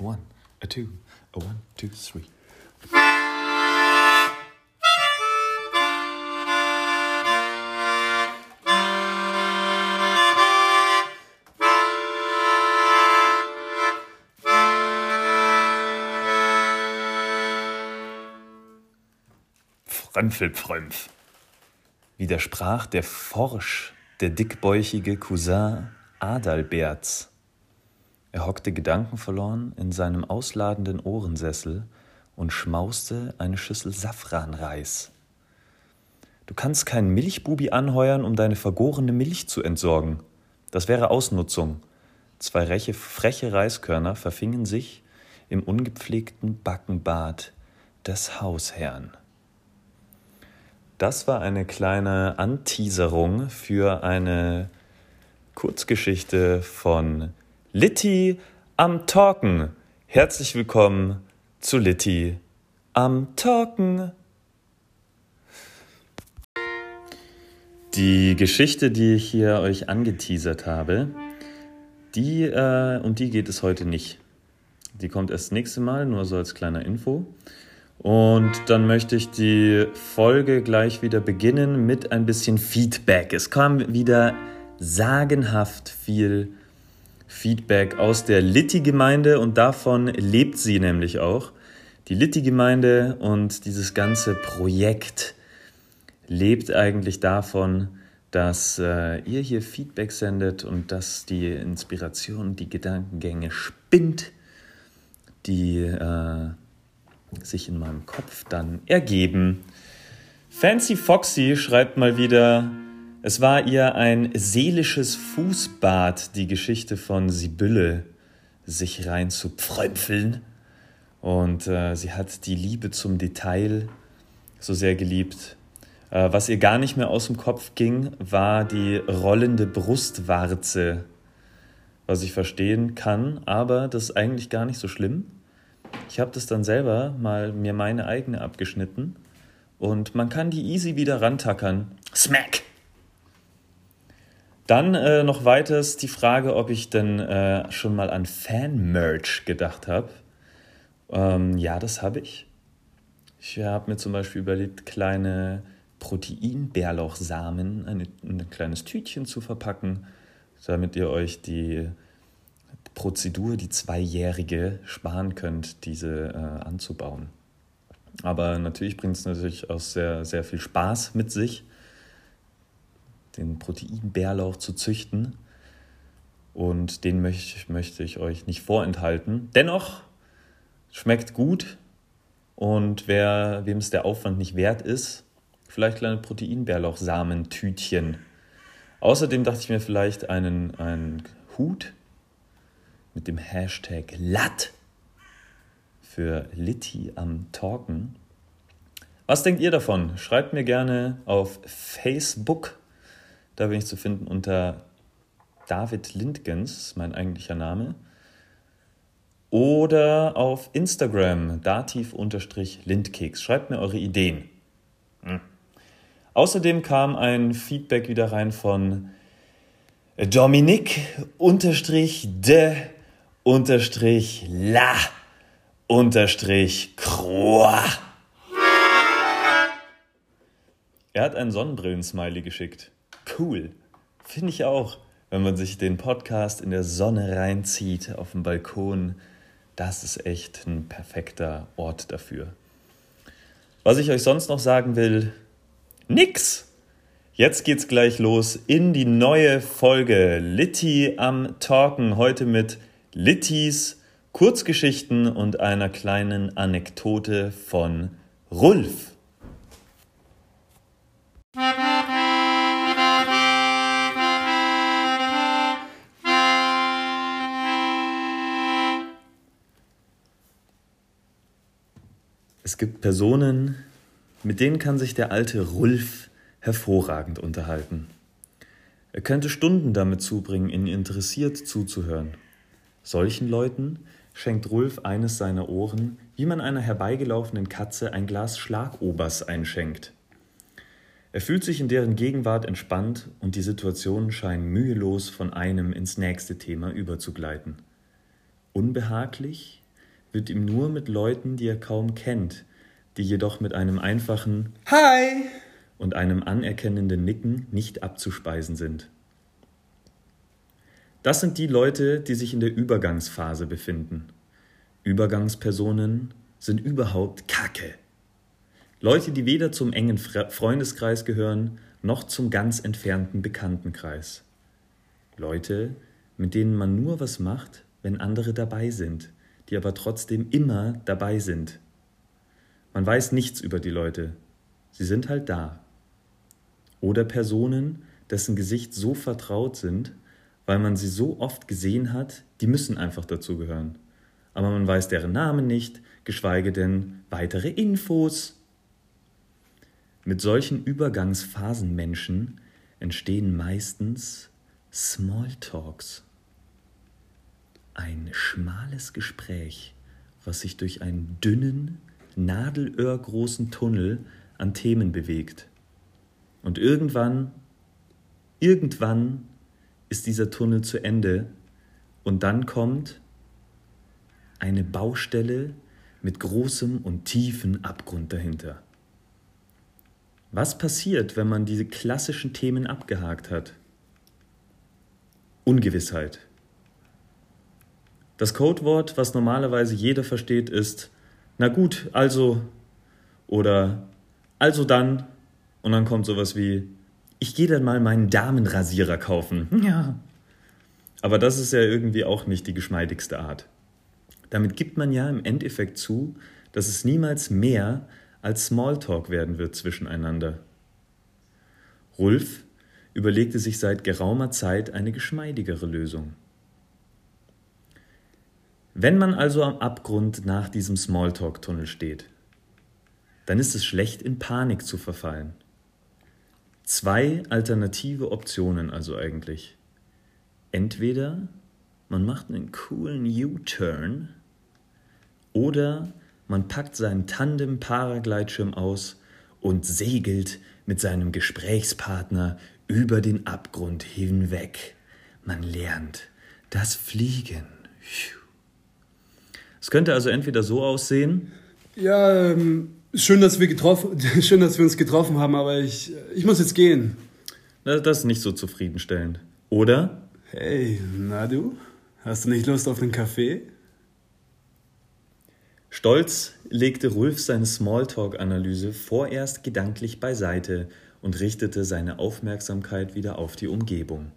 One, a two, a one, two, three. Frömpfelpfrömpf, widersprach der forsch, der dickbäuchige Cousin Adalberts. Er hockte gedankenverloren in seinem ausladenden Ohrensessel und schmauste eine Schüssel Safranreis. Du kannst keinen Milchbubi anheuern, um deine vergorene Milch zu entsorgen. Das wäre Ausnutzung. Zwei reche, freche Reiskörner verfingen sich im ungepflegten Backenbad des Hausherrn. Das war eine kleine Anteaserung für eine Kurzgeschichte von Litti am Talken. Herzlich willkommen zu Litti am Talken. Die Geschichte, die ich hier euch angeteasert habe, die, äh, um die geht es heute nicht. Die kommt erst nächste Mal, nur so als kleiner Info. Und dann möchte ich die Folge gleich wieder beginnen mit ein bisschen Feedback. Es kam wieder sagenhaft viel Feedback aus der Litti-Gemeinde und davon lebt sie nämlich auch. Die Litti-Gemeinde und dieses ganze Projekt lebt eigentlich davon, dass äh, ihr hier Feedback sendet und dass die Inspiration, die Gedankengänge spinnt, die äh, sich in meinem Kopf dann ergeben. Fancy Foxy schreibt mal wieder, es war ihr ein seelisches Fußbad, die Geschichte von Sibylle sich rein zu pfrömpfeln. Und äh, sie hat die Liebe zum Detail so sehr geliebt. Äh, was ihr gar nicht mehr aus dem Kopf ging, war die rollende Brustwarze. Was ich verstehen kann, aber das ist eigentlich gar nicht so schlimm. Ich habe das dann selber mal mir meine eigene abgeschnitten und man kann die easy wieder rantackern. Smack! Dann äh, noch weiters die Frage, ob ich denn äh, schon mal an Fan-Merch gedacht habe. Ähm, ja, das habe ich. Ich habe mir zum Beispiel überlegt, kleine Protein-Bärlauchsamen in ein kleines Tütchen zu verpacken, damit ihr euch die Prozedur, die zweijährige, sparen könnt, diese äh, anzubauen. Aber natürlich bringt es natürlich auch sehr, sehr viel Spaß mit sich, den Proteinbärlauch zu züchten. Und den möchte, möchte ich euch nicht vorenthalten. Dennoch schmeckt gut und wer, wem es der Aufwand nicht wert ist, vielleicht kleine Proteinbärlauchsamentütchen. Außerdem dachte ich mir vielleicht einen, einen Hut mit dem Hashtag LAT für Litti am Talken. Was denkt ihr davon? Schreibt mir gerne auf Facebook. Da bin ich zu finden unter David Lindgens, mein eigentlicher Name. Oder auf Instagram, dativ-lindkeks. Schreibt mir eure Ideen. Hm. Außerdem kam ein Feedback wieder rein von Dominik unterstrich de unterstrich la unterstrich croix. Er hat einen Sonnenbrillen-Smiley geschickt. Cool. Finde ich auch. Wenn man sich den Podcast in der Sonne reinzieht, auf dem Balkon, das ist echt ein perfekter Ort dafür. Was ich euch sonst noch sagen will, nix. Jetzt geht's gleich los in die neue Folge Litti am Talken. Heute mit Littis, Kurzgeschichten und einer kleinen Anekdote von Rulf. Es gibt Personen, mit denen kann sich der alte Rulf hervorragend unterhalten. Er könnte Stunden damit zubringen, ihnen interessiert zuzuhören. Solchen Leuten schenkt Rulf eines seiner Ohren, wie man einer herbeigelaufenen Katze ein Glas Schlagobers einschenkt. Er fühlt sich in deren Gegenwart entspannt und die Situationen scheinen mühelos von einem ins nächste Thema überzugleiten. Unbehaglich wird ihm nur mit Leuten, die er kaum kennt, die jedoch mit einem einfachen Hi und einem anerkennenden Nicken nicht abzuspeisen sind. Das sind die Leute, die sich in der Übergangsphase befinden. Übergangspersonen sind überhaupt Kacke. Leute, die weder zum engen Freundeskreis gehören, noch zum ganz entfernten Bekanntenkreis. Leute, mit denen man nur was macht, wenn andere dabei sind, die aber trotzdem immer dabei sind. Man weiß nichts über die Leute. Sie sind halt da. Oder Personen, dessen Gesicht so vertraut sind, weil man sie so oft gesehen hat, die müssen einfach dazugehören. Aber man weiß deren Namen nicht, geschweige denn weitere Infos. Mit solchen Übergangsphasenmenschen entstehen meistens Smalltalks. Ein schmales Gespräch, was sich durch einen dünnen, nadelöhrgroßen Tunnel an Themen bewegt. Und irgendwann, irgendwann ist dieser Tunnel zu Ende und dann kommt eine Baustelle mit großem und tiefen Abgrund dahinter. Was passiert, wenn man diese klassischen Themen abgehakt hat? Ungewissheit. Das Codewort, was normalerweise jeder versteht, ist na gut, also oder also dann und dann kommt sowas wie ich gehe dann mal meinen Damenrasierer kaufen. Ja. Aber das ist ja irgendwie auch nicht die geschmeidigste Art. Damit gibt man ja im Endeffekt zu, dass es niemals mehr als Smalltalk werden wird zwischeneinander. Rulf überlegte sich seit geraumer Zeit eine geschmeidigere Lösung. Wenn man also am Abgrund nach diesem Smalltalk-Tunnel steht, dann ist es schlecht, in Panik zu verfallen. Zwei alternative Optionen also eigentlich. Entweder man macht einen coolen U-Turn oder man packt seinen Tandem-Paragleitschirm aus und segelt mit seinem Gesprächspartner über den Abgrund hinweg. Man lernt das Fliegen. Es könnte also entweder so aussehen. Ja, ähm, schön, dass wir getroffen, schön, dass wir uns getroffen haben, aber ich, ich muss jetzt gehen. Das ist nicht so zufriedenstellend. Oder? Hey, na du? Hast du nicht Lust auf einen Kaffee? Stolz legte Rulf seine Smalltalk-Analyse vorerst gedanklich beiseite und richtete seine Aufmerksamkeit wieder auf die Umgebung.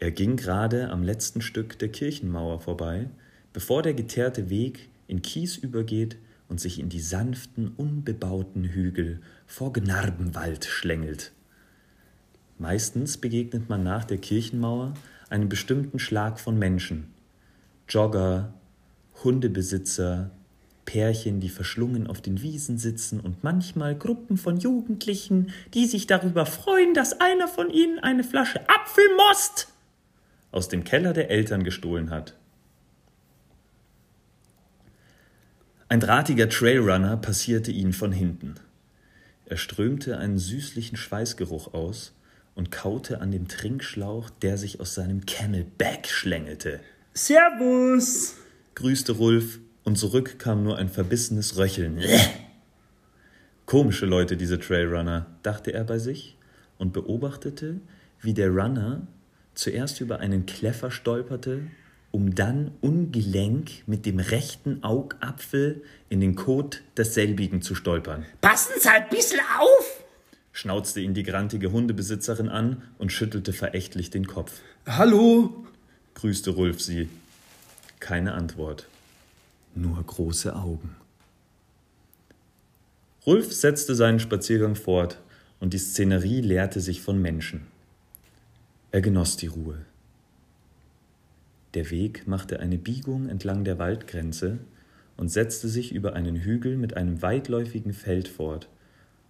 Er ging gerade am letzten Stück der Kirchenmauer vorbei, bevor der geteerte Weg in Kies übergeht und sich in die sanften, unbebauten Hügel vor Gnarbenwald schlängelt. Meistens begegnet man nach der Kirchenmauer einem bestimmten Schlag von Menschen. Jogger, Hundebesitzer, Pärchen, die verschlungen auf den Wiesen sitzen und manchmal Gruppen von Jugendlichen, die sich darüber freuen, dass einer von ihnen eine Flasche Apfelmost aus dem Keller der Eltern gestohlen hat. Ein drahtiger Trailrunner passierte ihn von hinten. Er strömte einen süßlichen Schweißgeruch aus und kaute an dem Trinkschlauch, der sich aus seinem Camelback schlängelte. Servus! grüßte Rulf, und zurück kam nur ein verbissenes Röcheln. Komische Leute, diese Trailrunner, dachte er bei sich und beobachtete, wie der Runner zuerst über einen Kleffer stolperte, um dann ungelenk mit dem rechten Augapfel in den Kot desselbigen zu stolpern. Passen Sie ein bisschen auf! schnauzte ihn die grantige Hundebesitzerin an und schüttelte verächtlich den Kopf. Hallo! grüßte Rulf sie. Keine Antwort. Nur große Augen. Rulf setzte seinen Spaziergang fort und die Szenerie leerte sich von Menschen. Er genoss die Ruhe. Der Weg machte eine Biegung entlang der Waldgrenze und setzte sich über einen Hügel mit einem weitläufigen Feld fort,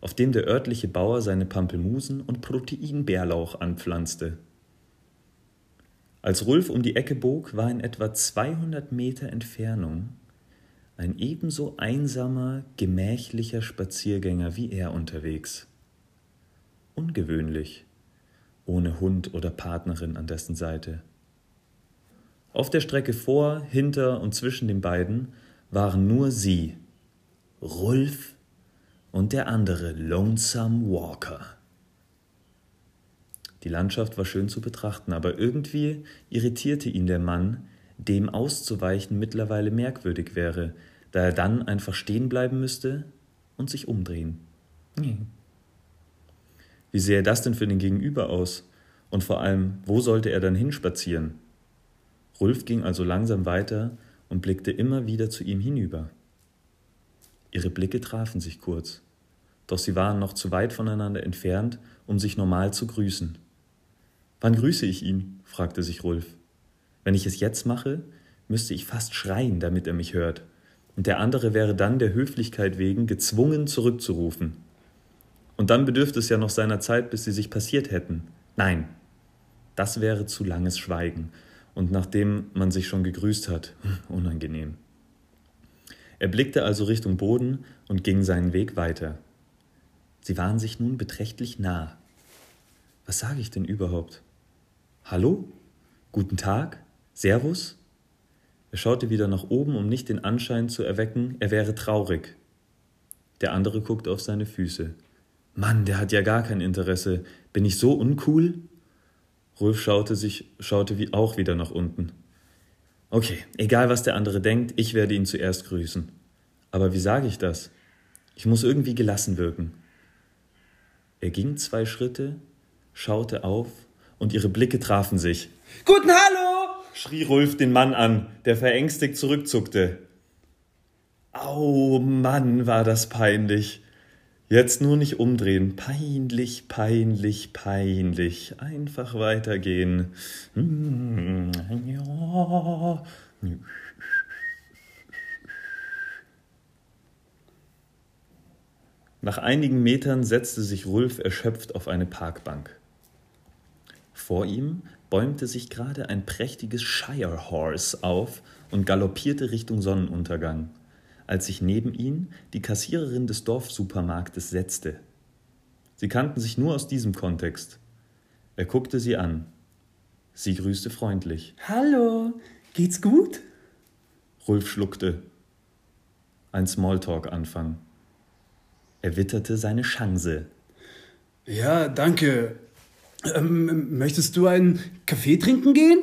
auf dem der örtliche Bauer seine Pampelmusen und Proteinbärlauch anpflanzte. Als Rulf um die Ecke bog, war in etwa 200 Meter Entfernung ein ebenso einsamer, gemächlicher Spaziergänger wie er unterwegs. Ungewöhnlich, ohne Hund oder Partnerin an dessen Seite. Auf der Strecke vor, hinter und zwischen den beiden waren nur sie, Rolf und der andere Lonesome Walker. Die Landschaft war schön zu betrachten, aber irgendwie irritierte ihn der Mann, dem auszuweichen mittlerweile merkwürdig wäre, da er dann einfach stehen bleiben müsste und sich umdrehen. Wie sähe das denn für den Gegenüber aus? Und vor allem, wo sollte er dann hinspazieren? Rulf ging also langsam weiter und blickte immer wieder zu ihm hinüber. Ihre Blicke trafen sich kurz, doch sie waren noch zu weit voneinander entfernt, um sich normal zu grüßen. Wann grüße ich ihn? fragte sich Rulf. Wenn ich es jetzt mache, müsste ich fast schreien, damit er mich hört, und der andere wäre dann der Höflichkeit wegen gezwungen zurückzurufen. Und dann bedürfte es ja noch seiner Zeit, bis sie sich passiert hätten. Nein, das wäre zu langes Schweigen, und nachdem man sich schon gegrüßt hat, unangenehm. Er blickte also Richtung Boden und ging seinen Weg weiter. Sie waren sich nun beträchtlich nah. Was sage ich denn überhaupt? Hallo? Guten Tag? Servus? Er schaute wieder nach oben, um nicht den Anschein zu erwecken, er wäre traurig. Der andere guckte auf seine Füße. Mann, der hat ja gar kein Interesse. Bin ich so uncool? Rolf schaute sich, schaute wie auch wieder nach unten. Okay, egal was der andere denkt, ich werde ihn zuerst grüßen. Aber wie sage ich das? Ich muss irgendwie gelassen wirken. Er ging zwei Schritte, schaute auf und ihre Blicke trafen sich. Guten Hallo! schrie Rolf den Mann an, der verängstigt zurückzuckte. Au Mann, war das peinlich. Jetzt nur nicht umdrehen. Peinlich, peinlich, peinlich. Einfach weitergehen. Ja. Nach einigen Metern setzte sich Rulf erschöpft auf eine Parkbank. Vor ihm bäumte sich gerade ein prächtiges Shire Horse auf und galoppierte Richtung Sonnenuntergang als sich neben ihn die Kassiererin des Dorfsupermarktes setzte. Sie kannten sich nur aus diesem Kontext. Er guckte sie an. Sie grüßte freundlich. Hallo, geht's gut? Rulf schluckte. Ein Smalltalk-Anfang. Er witterte seine Chance. Ja, danke. Ähm, möchtest du einen Kaffee trinken gehen?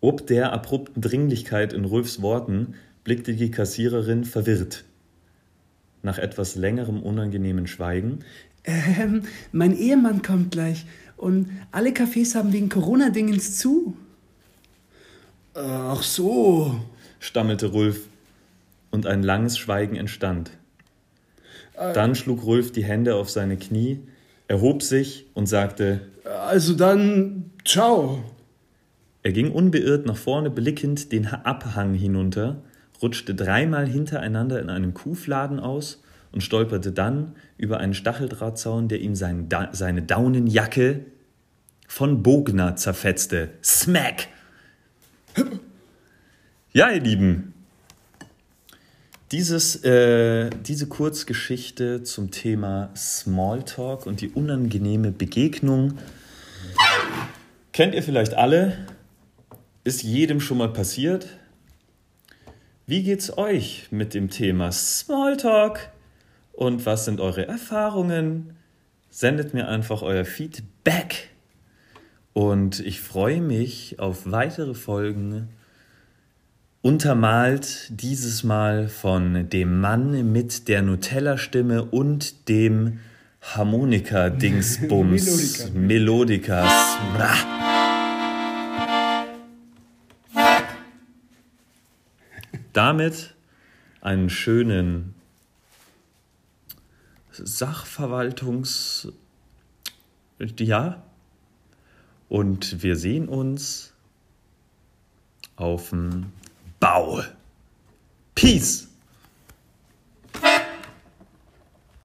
Ob der abrupten Dringlichkeit in Rulfs Worten blickte die Kassiererin verwirrt. Nach etwas längerem unangenehmen Schweigen. Ähm, mein Ehemann kommt gleich und alle Cafés haben wegen Corona-Dingens zu. Ach so, stammelte Rulf, und ein langes Schweigen entstand. Äh, dann schlug Rulf die Hände auf seine Knie, erhob sich und sagte: Also dann, ciao. Er ging unbeirrt nach vorne blickend den Abhang hinunter, rutschte dreimal hintereinander in einem Kuhfladen aus und stolperte dann über einen Stacheldrahtzaun, der ihm sein da seine Daunenjacke von Bogner zerfetzte. Smack! Ja, ihr Lieben, dieses, äh, diese Kurzgeschichte zum Thema Smalltalk und die unangenehme Begegnung kennt ihr vielleicht alle, ist jedem schon mal passiert. Wie geht's euch mit dem Thema Smalltalk? Und was sind eure Erfahrungen? Sendet mir einfach euer Feedback. Und ich freue mich auf weitere Folgen. Untermalt dieses Mal von dem Mann mit der Nutella-Stimme und dem Harmonika-Dingsbums. Melodika. Melodikas. Damit einen schönen Sachverwaltungs... Ja. Und wir sehen uns auf dem Bau. Peace!